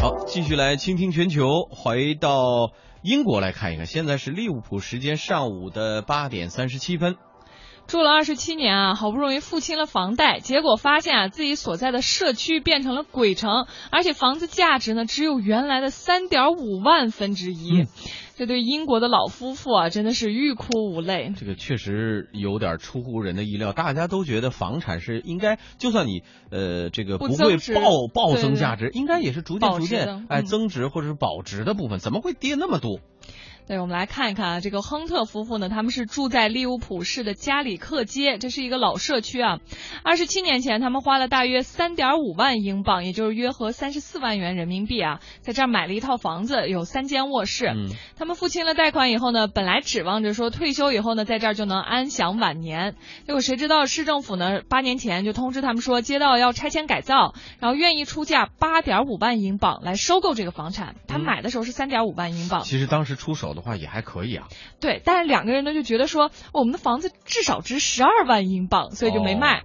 好，继续来倾听全球，回到英国来看一看。现在是利物浦时间上午的八点三十七分。住了二十七年啊，好不容易付清了房贷，结果发现啊，自己所在的社区变成了鬼城，而且房子价值呢只有原来的三点五万分之一。这对英国的老夫妇啊，真的是欲哭无泪。这个确实有点出乎人的意料，大家都觉得房产是应该，就算你呃这个不会暴暴增价值，应该也是逐渐逐渐哎增值或者是保值的部分，怎么会跌那么多？对，我们来看一看啊，这个亨特夫妇呢，他们是住在利物浦市的加里克街，这是一个老社区啊。二十七年前，他们花了大约三点五万英镑，也就是约合三十四万元人民币啊，在这儿买了一套房子，有三间卧室。嗯，他们付清了贷款以后呢，本来指望着说退休以后呢，在这儿就能安享晚年。结果谁知道市政府呢，八年前就通知他们说，街道要拆迁改造，然后愿意出价八点五万英镑来收购这个房产。他买的时候是三点五万英镑。其实当时出手的。的话也还可以啊，对，但是两个人呢就觉得说我们的房子至少值十二万英镑，所以就没卖。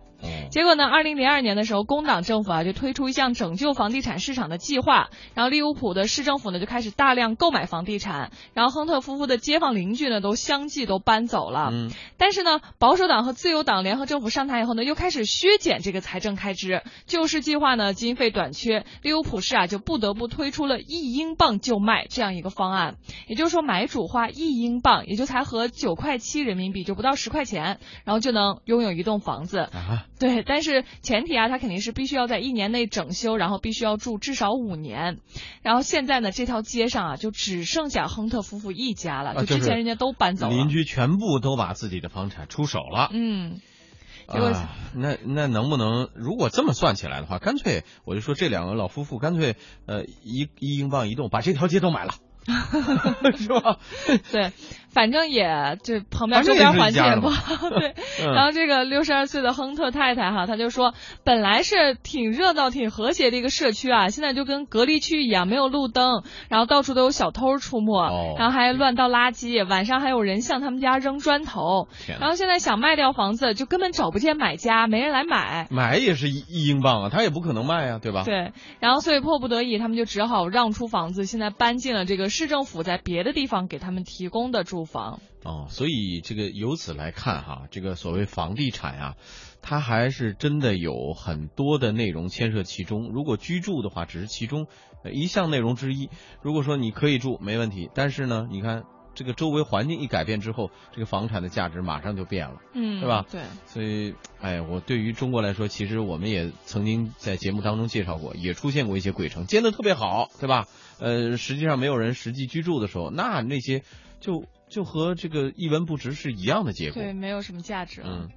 结果呢？二零零二年的时候，工党政府啊就推出一项拯救房地产市场的计划，然后利物浦的市政府呢就开始大量购买房地产，然后亨特夫妇的街坊邻居呢都相继都搬走了。嗯。但是呢，保守党和自由党联合政府上台以后呢，又开始削减这个财政开支，救市计划呢经费短缺，利物浦市啊就不得不推出了一英镑就卖这样一个方案，也就是说买主花一英镑，也就才合九块七人民币，就不到十块钱，然后就能拥有一栋房子。啊。对，但是前提啊，他肯定是必须要在一年内整修，然后必须要住至少五年。然后现在呢，这条街上啊，就只剩下亨特夫妇一家了，就之前人家都搬走了，邻居全部都把自己的房产出手了。嗯，结果那那能不能，如果这么算起来的话，干脆我就说这两个老夫妇干脆呃一一英镑一栋把这条街都买了。是吧？对，反正也这旁边周边环境也不好。对，然后这个六十二岁的亨特太太哈，她就说，本来是挺热闹、挺和谐的一个社区啊，现在就跟隔离区一样，没有路灯，然后到处都有小偷出没，然后还乱倒垃圾，晚上还有人向他们家扔砖头。然后现在想卖掉房子，就根本找不见买家，没人来买。买也是一一英镑啊，他也不可能卖啊，对吧？对，然后所以迫不得已，他们就只好让出房子，现在搬进了这个。市政府在别的地方给他们提供的住房哦，所以这个由此来看哈，这个所谓房地产啊，它还是真的有很多的内容牵涉其中。如果居住的话，只是其中一项内容之一。如果说你可以住，没问题。但是呢，你看这个周围环境一改变之后，这个房产的价值马上就变了，嗯，是吧？对。所以，哎，我对于中国来说，其实我们也曾经在节目当中介绍过，也出现过一些鬼城，建的特别好，对吧？呃，实际上没有人实际居住的时候，那那些就就和这个一文不值是一样的结果，对，没有什么价值嗯。